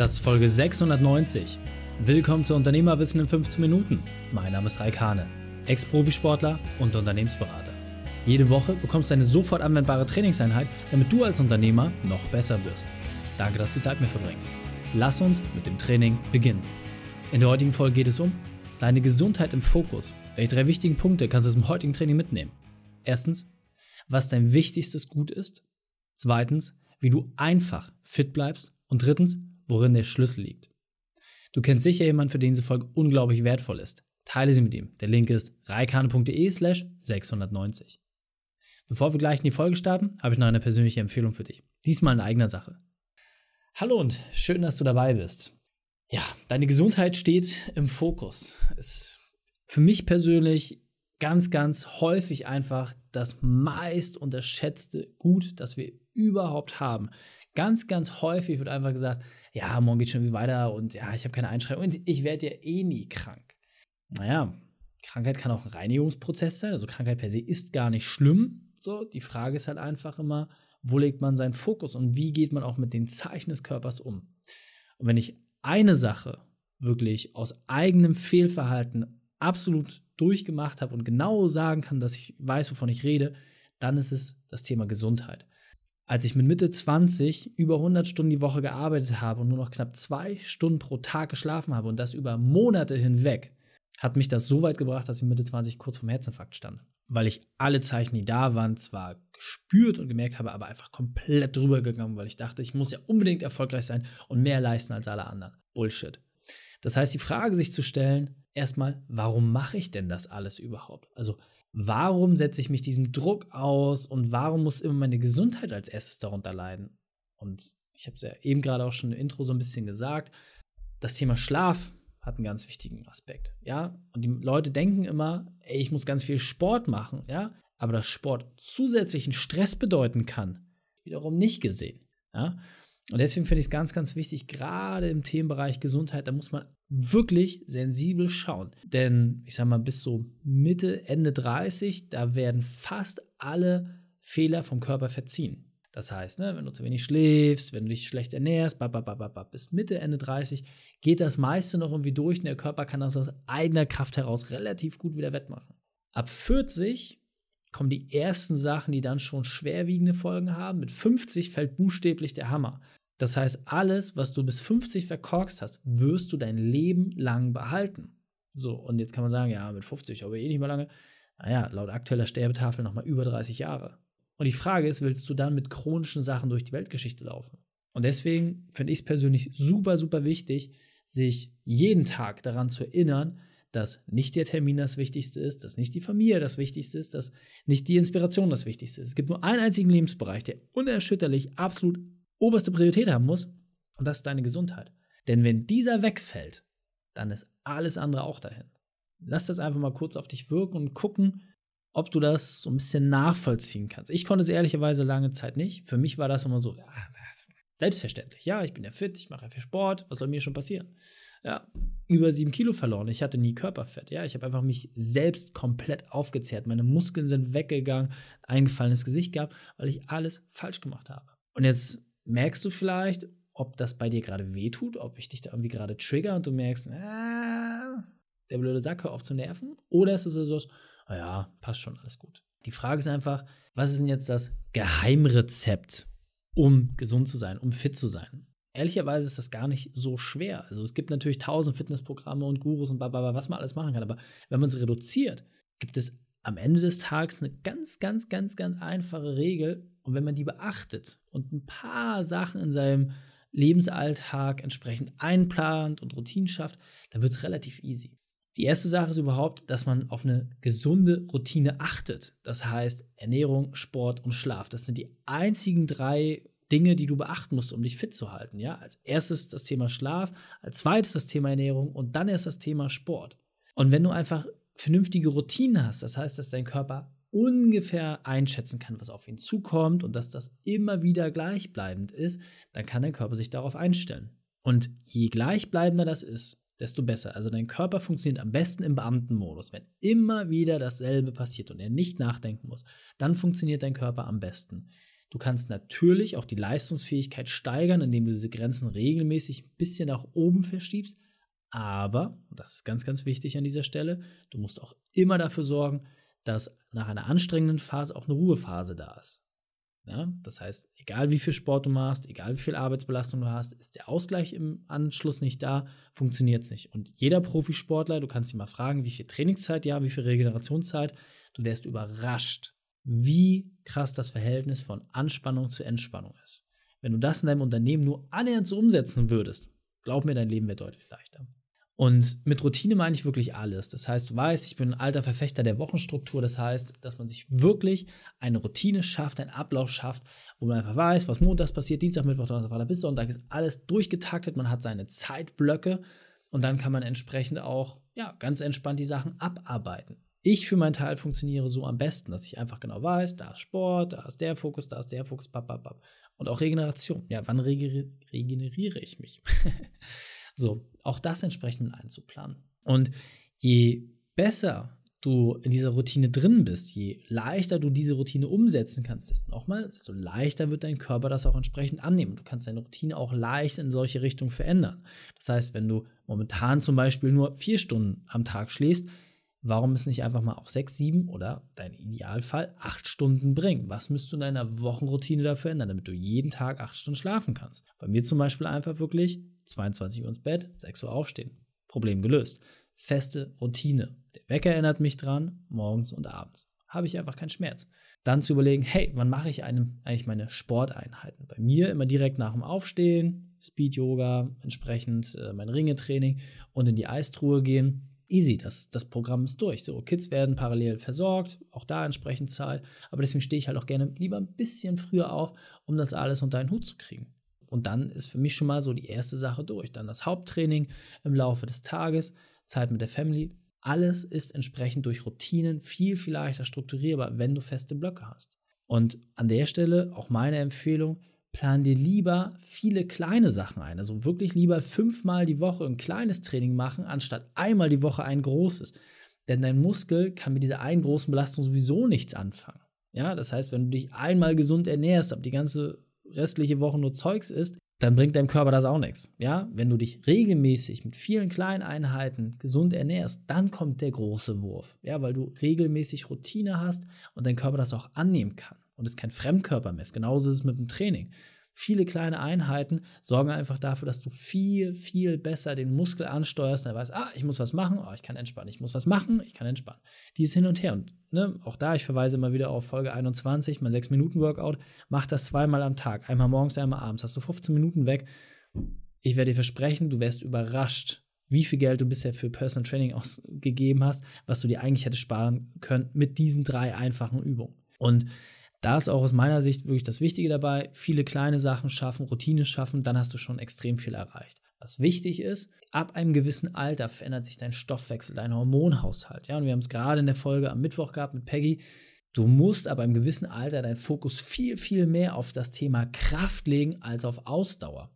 Das ist Folge 690. Willkommen zu Unternehmerwissen in 15 Minuten. Mein Name ist Raikane, Ex-Profisportler und Unternehmensberater. Jede Woche bekommst du eine sofort anwendbare Trainingseinheit, damit du als Unternehmer noch besser wirst. Danke, dass du die Zeit mit verbringst. Lass uns mit dem Training beginnen. In der heutigen Folge geht es um deine Gesundheit im Fokus. Welche drei wichtigen Punkte kannst du dem heutigen Training mitnehmen? Erstens, was dein wichtigstes Gut ist. Zweitens, wie du einfach fit bleibst. Und drittens, worin der Schlüssel liegt. Du kennst sicher jemanden, für den diese Folge unglaublich wertvoll ist. Teile sie mit ihm. Der Link ist reikane.de slash 690. Bevor wir gleich in die Folge starten, habe ich noch eine persönliche Empfehlung für dich. Diesmal in eigener Sache. Hallo und schön, dass du dabei bist. Ja, deine Gesundheit steht im Fokus. Ist für mich persönlich ganz, ganz häufig einfach das meist unterschätzte Gut, das wir überhaupt haben. Ganz, ganz häufig wird einfach gesagt, ja, morgen geht schon wie weiter und ja, ich habe keine Einschränkung und ich werde ja eh nie krank. Naja, Krankheit kann auch ein Reinigungsprozess sein, also Krankheit per se ist gar nicht schlimm. So, die Frage ist halt einfach immer, wo legt man seinen Fokus und wie geht man auch mit den Zeichen des Körpers um? Und wenn ich eine Sache wirklich aus eigenem Fehlverhalten absolut durchgemacht habe und genau sagen kann, dass ich weiß, wovon ich rede, dann ist es das Thema Gesundheit. Als ich mit Mitte 20 über 100 Stunden die Woche gearbeitet habe und nur noch knapp zwei Stunden pro Tag geschlafen habe und das über Monate hinweg, hat mich das so weit gebracht, dass ich Mitte 20 kurz vorm Herzinfarkt stand. Weil ich alle Zeichen, die da waren, zwar gespürt und gemerkt habe, aber einfach komplett drüber gegangen, weil ich dachte, ich muss ja unbedingt erfolgreich sein und mehr leisten als alle anderen. Bullshit. Das heißt, die Frage sich zu stellen, erstmal, warum mache ich denn das alles überhaupt? Also, warum setze ich mich diesem Druck aus und warum muss immer meine Gesundheit als erstes darunter leiden? Und ich habe es ja eben gerade auch schon im Intro so ein bisschen gesagt, das Thema Schlaf hat einen ganz wichtigen Aspekt, ja? Und die Leute denken immer, ey, ich muss ganz viel Sport machen, ja? Aber dass Sport zusätzlichen Stress bedeuten kann, wiederum nicht gesehen, ja? Und deswegen finde ich es ganz, ganz wichtig, gerade im Themenbereich Gesundheit, da muss man wirklich sensibel schauen. Denn ich sage mal, bis so Mitte, Ende 30, da werden fast alle Fehler vom Körper verziehen. Das heißt, ne, wenn du zu wenig schläfst, wenn du dich schlecht ernährst, bis Mitte, Ende 30 geht das meiste noch irgendwie durch und der Körper kann das aus eigener Kraft heraus relativ gut wieder wettmachen. Ab 40 kommen die ersten Sachen, die dann schon schwerwiegende Folgen haben. Mit 50 fällt buchstäblich der Hammer. Das heißt, alles, was du bis 50 verkorkst hast, wirst du dein Leben lang behalten. So, und jetzt kann man sagen, ja, mit 50, aber eh nicht mehr lange. Naja, laut aktueller Sterbetafel nochmal über 30 Jahre. Und die Frage ist, willst du dann mit chronischen Sachen durch die Weltgeschichte laufen? Und deswegen finde ich es persönlich super, super wichtig, sich jeden Tag daran zu erinnern, dass nicht der Termin das Wichtigste ist, dass nicht die Familie das Wichtigste ist, dass nicht die Inspiration das Wichtigste ist. Es gibt nur einen einzigen Lebensbereich, der unerschütterlich absolut oberste Priorität haben muss, und das ist deine Gesundheit. Denn wenn dieser wegfällt, dann ist alles andere auch dahin. Lass das einfach mal kurz auf dich wirken und gucken, ob du das so ein bisschen nachvollziehen kannst. Ich konnte es ehrlicherweise lange Zeit nicht. Für mich war das immer so, ja, selbstverständlich. Ja, ich bin ja fit, ich mache ja viel Sport, was soll mir schon passieren? Ja, über sieben Kilo verloren. Ich hatte nie Körperfett. Ja, ich habe einfach mich selbst komplett aufgezehrt. Meine Muskeln sind weggegangen, eingefallenes Gesicht gehabt, weil ich alles falsch gemacht habe. Und jetzt merkst du vielleicht, ob das bei dir gerade wehtut, ob ich dich da irgendwie gerade trigger und du merkst, ah, der blöde Sack, hör auf zu nerven. Oder ist es so, naja, passt schon, alles gut. Die Frage ist einfach, was ist denn jetzt das Geheimrezept, um gesund zu sein, um fit zu sein? Ehrlicherweise ist das gar nicht so schwer. Also es gibt natürlich tausend Fitnessprogramme und Gurus und bla, was man alles machen kann. Aber wenn man es reduziert, gibt es am Ende des Tages eine ganz, ganz, ganz, ganz einfache Regel. Und wenn man die beachtet und ein paar Sachen in seinem Lebensalltag entsprechend einplant und Routinen schafft, dann wird es relativ easy. Die erste Sache ist überhaupt, dass man auf eine gesunde Routine achtet. Das heißt Ernährung, Sport und Schlaf. Das sind die einzigen drei Dinge, die du beachten musst, um dich fit zu halten. Ja, als erstes das Thema Schlaf, als zweites das Thema Ernährung und dann erst das Thema Sport. Und wenn du einfach vernünftige Routinen hast, das heißt, dass dein Körper ungefähr einschätzen kann, was auf ihn zukommt und dass das immer wieder gleichbleibend ist, dann kann dein Körper sich darauf einstellen. Und je gleichbleibender das ist, desto besser. Also dein Körper funktioniert am besten im Beamtenmodus. Wenn immer wieder dasselbe passiert und er nicht nachdenken muss, dann funktioniert dein Körper am besten. Du kannst natürlich auch die Leistungsfähigkeit steigern, indem du diese Grenzen regelmäßig ein bisschen nach oben verschiebst. Aber, das ist ganz, ganz wichtig an dieser Stelle, du musst auch immer dafür sorgen, dass nach einer anstrengenden Phase auch eine Ruhephase da ist. Ja, das heißt, egal wie viel Sport du machst, egal wie viel Arbeitsbelastung du hast, ist der Ausgleich im Anschluss nicht da, funktioniert es nicht. Und jeder Profisportler, du kannst dich mal fragen, wie viel Trainingszeit ja, wie viel Regenerationszeit, du wärst überrascht, wie krass das Verhältnis von Anspannung zu Entspannung ist. Wenn du das in deinem Unternehmen nur annähernd so umsetzen würdest, glaub mir, dein Leben wäre deutlich leichter. Und mit Routine meine ich wirklich alles. Das heißt, du weißt, ich bin ein alter Verfechter der Wochenstruktur. Das heißt, dass man sich wirklich eine Routine schafft, einen Ablauf schafft, wo man einfach weiß, was montags passiert, Dienstag, Mittwoch, Donnerstag, Freitag bis Sonntag ist alles durchgetaktet. Man hat seine Zeitblöcke und dann kann man entsprechend auch ja, ganz entspannt die Sachen abarbeiten. Ich für meinen Teil funktioniere so am besten, dass ich einfach genau weiß, da ist Sport, da ist der Fokus, da ist der Fokus, bap, bap, bap. Und auch Regeneration. Ja, wann regeneriere ich mich? So, auch das entsprechend einzuplanen. Und je besser du in dieser Routine drin bist, je leichter du diese Routine umsetzen kannst, desto nochmal, desto leichter wird dein Körper das auch entsprechend annehmen. Du kannst deine Routine auch leicht in solche Richtungen verändern. Das heißt, wenn du momentan zum Beispiel nur vier Stunden am Tag schläfst, warum es nicht einfach mal auf sechs, sieben oder dein Idealfall acht Stunden bringen? Was müsst du in deiner Wochenroutine dafür ändern, damit du jeden Tag acht Stunden schlafen kannst? Bei mir zum Beispiel einfach wirklich 22 Uhr ins Bett, 6 Uhr aufstehen. Problem gelöst. Feste Routine. Der Wecker erinnert mich dran, morgens und abends. Habe ich einfach keinen Schmerz. Dann zu überlegen, hey, wann mache ich einem, eigentlich meine Sporteinheiten? Bei mir immer direkt nach dem Aufstehen, Speed-Yoga, entsprechend äh, mein Ringetraining und in die Eistruhe gehen. Easy, das, das Programm ist durch. So, Kids werden parallel versorgt, auch da entsprechend Zeit. Aber deswegen stehe ich halt auch gerne lieber ein bisschen früher auf, um das alles unter einen Hut zu kriegen. Und dann ist für mich schon mal so die erste Sache durch. Dann das Haupttraining im Laufe des Tages, Zeit mit der Family. Alles ist entsprechend durch Routinen viel, viel leichter strukturierbar, wenn du feste Blöcke hast. Und an der Stelle auch meine Empfehlung, plan dir lieber viele kleine Sachen ein. Also wirklich lieber fünfmal die Woche ein kleines Training machen, anstatt einmal die Woche ein großes. Denn dein Muskel kann mit dieser einen großen Belastung sowieso nichts anfangen. Ja, das heißt, wenn du dich einmal gesund ernährst, aber die ganze restliche Woche nur Zeugs isst, dann bringt deinem Körper das auch nichts. Ja, wenn du dich regelmäßig mit vielen kleinen Einheiten gesund ernährst, dann kommt der große Wurf. Ja, weil du regelmäßig Routine hast und dein Körper das auch annehmen kann und es kein Fremdkörper mehr ist. Genauso ist es mit dem Training viele kleine Einheiten sorgen einfach dafür, dass du viel, viel besser den Muskel ansteuerst und er weiß, ah, ich muss was machen, oh, ich kann entspannen, ich muss was machen, ich kann entspannen. Dieses Hin und Her. Und ne, auch da, ich verweise immer wieder auf Folge 21, mein 6-Minuten-Workout, mach das zweimal am Tag, einmal morgens, einmal abends, hast du 15 Minuten weg. Ich werde dir versprechen, du wärst überrascht, wie viel Geld du bisher für Personal Training ausgegeben hast, was du dir eigentlich hättest sparen können mit diesen drei einfachen Übungen. Und da ist auch aus meiner Sicht wirklich das Wichtige dabei, viele kleine Sachen schaffen, Routine schaffen, dann hast du schon extrem viel erreicht. Was wichtig ist, ab einem gewissen Alter verändert sich dein Stoffwechsel, dein Hormonhaushalt. Ja, und wir haben es gerade in der Folge am Mittwoch gehabt mit Peggy. Du musst ab einem gewissen Alter deinen Fokus viel, viel mehr auf das Thema Kraft legen als auf Ausdauer.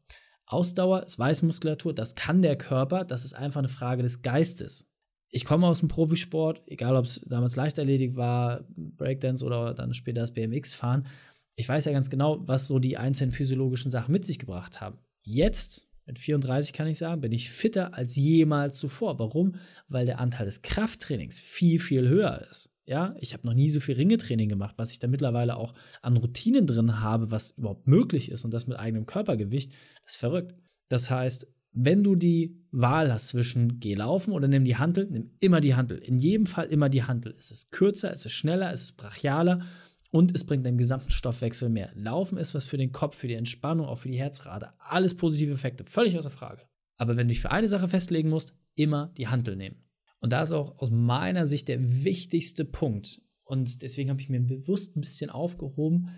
Ausdauer ist Weißmuskulatur, das kann der Körper, das ist einfach eine Frage des Geistes ich komme aus dem Profisport, egal ob es damals Leichtathletik war, Breakdance oder dann später das BMX-Fahren. Ich weiß ja ganz genau, was so die einzelnen physiologischen Sachen mit sich gebracht haben. Jetzt, mit 34 kann ich sagen, bin ich fitter als jemals zuvor. Warum? Weil der Anteil des Krafttrainings viel, viel höher ist. Ja, ich habe noch nie so viel Ringetraining gemacht, was ich da mittlerweile auch an Routinen drin habe, was überhaupt möglich ist und das mit eigenem Körpergewicht, ist verrückt. Das heißt, wenn du die Wahl hast zwischen geh laufen oder nimm die Handel, nimm immer die Handel. In jedem Fall immer die Handel. Es ist kürzer, es ist schneller, es ist brachialer und es bringt deinem gesamten Stoffwechsel mehr. Laufen ist was für den Kopf, für die Entspannung, auch für die Herzrate. Alles positive Effekte, völlig außer Frage. Aber wenn du dich für eine Sache festlegen musst, immer die Handel nehmen. Und da ist auch aus meiner Sicht der wichtigste Punkt. Und deswegen habe ich mir bewusst ein bisschen aufgehoben.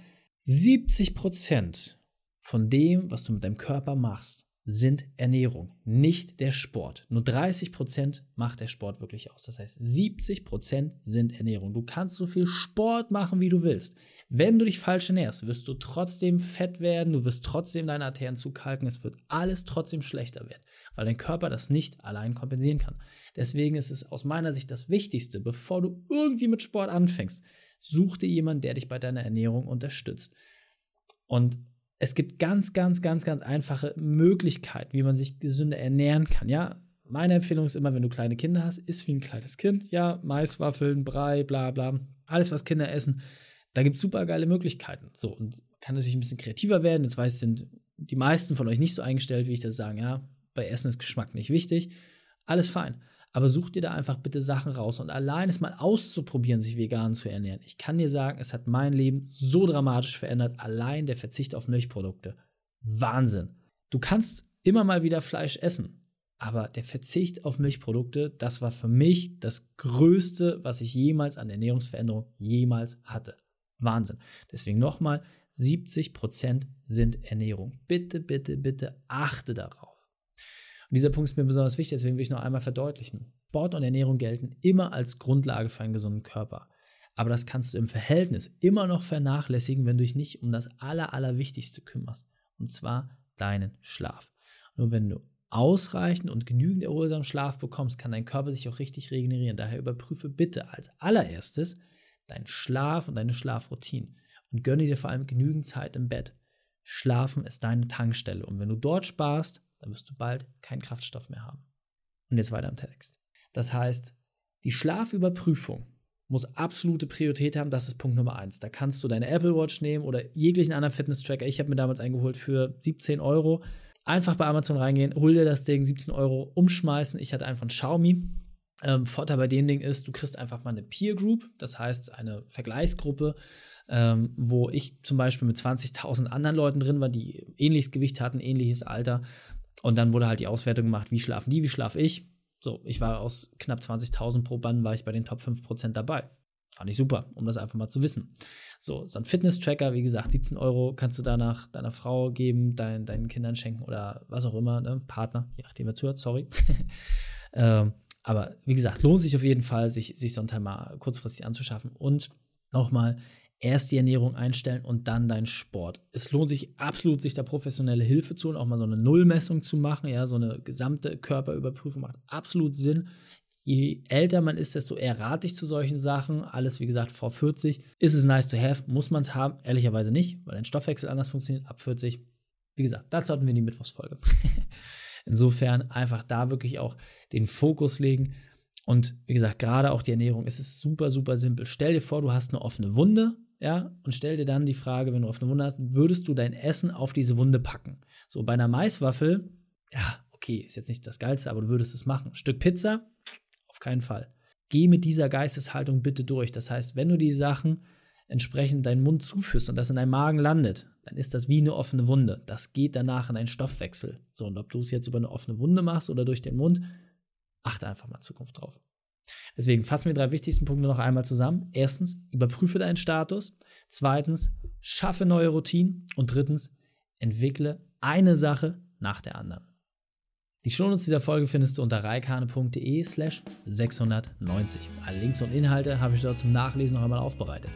70 Prozent von dem, was du mit deinem Körper machst, sind Ernährung, nicht der Sport. Nur 30% macht der Sport wirklich aus. Das heißt, 70% sind Ernährung. Du kannst so viel Sport machen, wie du willst. Wenn du dich falsch ernährst, wirst du trotzdem fett werden, du wirst trotzdem deine Arterien zukalken, es wird alles trotzdem schlechter werden, weil dein Körper das nicht allein kompensieren kann. Deswegen ist es aus meiner Sicht das Wichtigste, bevor du irgendwie mit Sport anfängst, such dir jemanden, der dich bei deiner Ernährung unterstützt. Und es gibt ganz, ganz, ganz, ganz einfache Möglichkeiten, wie man sich gesünder ernähren kann. Ja, meine Empfehlung ist immer, wenn du kleine Kinder hast, isst wie ein kleines Kind. Ja, Maiswaffeln, Brei, bla bla. Alles, was Kinder essen. Da gibt es super geile Möglichkeiten. So, und kann natürlich ein bisschen kreativer werden. Jetzt weiß, sind die meisten von euch nicht so eingestellt, wie ich das sagen. Ja, bei Essen ist Geschmack nicht wichtig. Alles fein. Aber such dir da einfach bitte Sachen raus und allein es mal auszuprobieren, sich vegan zu ernähren. Ich kann dir sagen, es hat mein Leben so dramatisch verändert. Allein der Verzicht auf Milchprodukte. Wahnsinn. Du kannst immer mal wieder Fleisch essen. Aber der Verzicht auf Milchprodukte, das war für mich das Größte, was ich jemals an Ernährungsveränderung jemals hatte. Wahnsinn. Deswegen nochmal, 70% sind Ernährung. Bitte, bitte, bitte achte darauf. Und dieser Punkt ist mir besonders wichtig, deswegen will ich noch einmal verdeutlichen. Sport und Ernährung gelten immer als Grundlage für einen gesunden Körper. Aber das kannst du im Verhältnis immer noch vernachlässigen, wenn du dich nicht um das Aller, Allerwichtigste kümmerst. Und zwar deinen Schlaf. Nur wenn du ausreichend und genügend erholsamen Schlaf bekommst, kann dein Körper sich auch richtig regenerieren. Daher überprüfe bitte als allererstes deinen Schlaf und deine Schlafroutine und gönne dir vor allem genügend Zeit im Bett. Schlafen ist deine Tankstelle und wenn du dort sparst, dann wirst du bald keinen Kraftstoff mehr haben. Und jetzt weiter im Text. Das heißt, die Schlafüberprüfung muss absolute Priorität haben. Das ist Punkt Nummer eins. Da kannst du deine Apple Watch nehmen oder jeglichen anderen Fitness-Tracker. Ich habe mir damals eingeholt für 17 Euro. Einfach bei Amazon reingehen, hol dir das Ding, 17 Euro umschmeißen. Ich hatte einen von Xiaomi. Ähm, Vorteil bei dem Ding ist, du kriegst einfach mal eine Peer Group, das heißt eine Vergleichsgruppe, ähm, wo ich zum Beispiel mit 20.000 anderen Leuten drin war, die ähnliches Gewicht hatten, ähnliches Alter. Und dann wurde halt die Auswertung gemacht, wie schlafen die, wie schlafe ich. So, ich war aus knapp 20.000 pro Band, war ich bei den Top 5% dabei. Fand ich super, um das einfach mal zu wissen. So, so ein Fitness-Tracker, wie gesagt, 17 Euro kannst du danach deiner Frau geben, dein, deinen Kindern schenken oder was auch immer, ne? Partner, je nachdem wer zuhört, sorry. ähm, aber wie gesagt, lohnt sich auf jeden Fall, sich, sich so ein mal kurzfristig anzuschaffen. Und nochmal, erst die Ernährung einstellen und dann dein Sport. Es lohnt sich absolut, sich da professionelle Hilfe zu holen, auch mal so eine Nullmessung zu machen, ja, so eine gesamte Körperüberprüfung macht absolut Sinn je älter man ist, desto eher rate ich zu solchen Sachen. Alles, wie gesagt, vor 40 ist es nice to have, muss man es haben. Ehrlicherweise nicht, weil dein Stoffwechsel anders funktioniert. Ab 40, wie gesagt, dazu hatten wir die Mittwochsfolge. Insofern einfach da wirklich auch den Fokus legen. Und wie gesagt, gerade auch die Ernährung, es ist super, super simpel. Stell dir vor, du hast eine offene Wunde, ja, und stell dir dann die Frage, wenn du offene Wunde hast, würdest du dein Essen auf diese Wunde packen? So bei einer Maiswaffel, ja, okay, ist jetzt nicht das Geilste, aber du würdest es machen. Stück Pizza, auf keinen Fall. Geh mit dieser Geisteshaltung bitte durch. Das heißt, wenn du die Sachen entsprechend deinen Mund zuführst und das in deinem Magen landet, dann ist das wie eine offene Wunde. Das geht danach in deinen Stoffwechsel. So, und ob du es jetzt über eine offene Wunde machst oder durch den Mund, achte einfach mal in Zukunft drauf. Deswegen fassen wir drei wichtigsten Punkte noch einmal zusammen. Erstens, überprüfe deinen Status. Zweitens, schaffe neue Routinen. Und drittens, entwickle eine Sache nach der anderen. Die Shownotes dieser Folge findest du unter reikane.de slash 690. Alle Links und Inhalte habe ich dort zum Nachlesen noch einmal aufbereitet.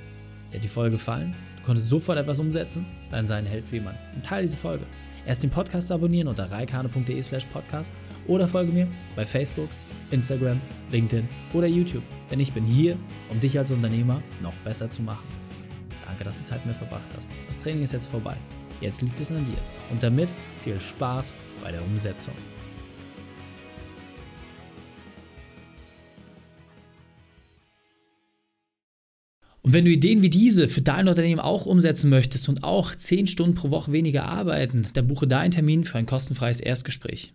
Dir hat die Folge gefallen? Du konntest sofort etwas umsetzen? Dann sei ein Held für jemanden und teile diese Folge. Erst den Podcast abonnieren unter reikane.de slash podcast oder folge mir bei Facebook, Instagram, LinkedIn oder YouTube. Denn ich bin hier, um dich als Unternehmer noch besser zu machen. Danke, dass du Zeit mit mir verbracht hast. Das Training ist jetzt vorbei. Jetzt liegt es an dir. Und damit viel Spaß bei der Umsetzung. Und wenn du Ideen wie diese für dein Unternehmen auch umsetzen möchtest und auch 10 Stunden pro Woche weniger arbeiten, dann buche deinen Termin für ein kostenfreies Erstgespräch.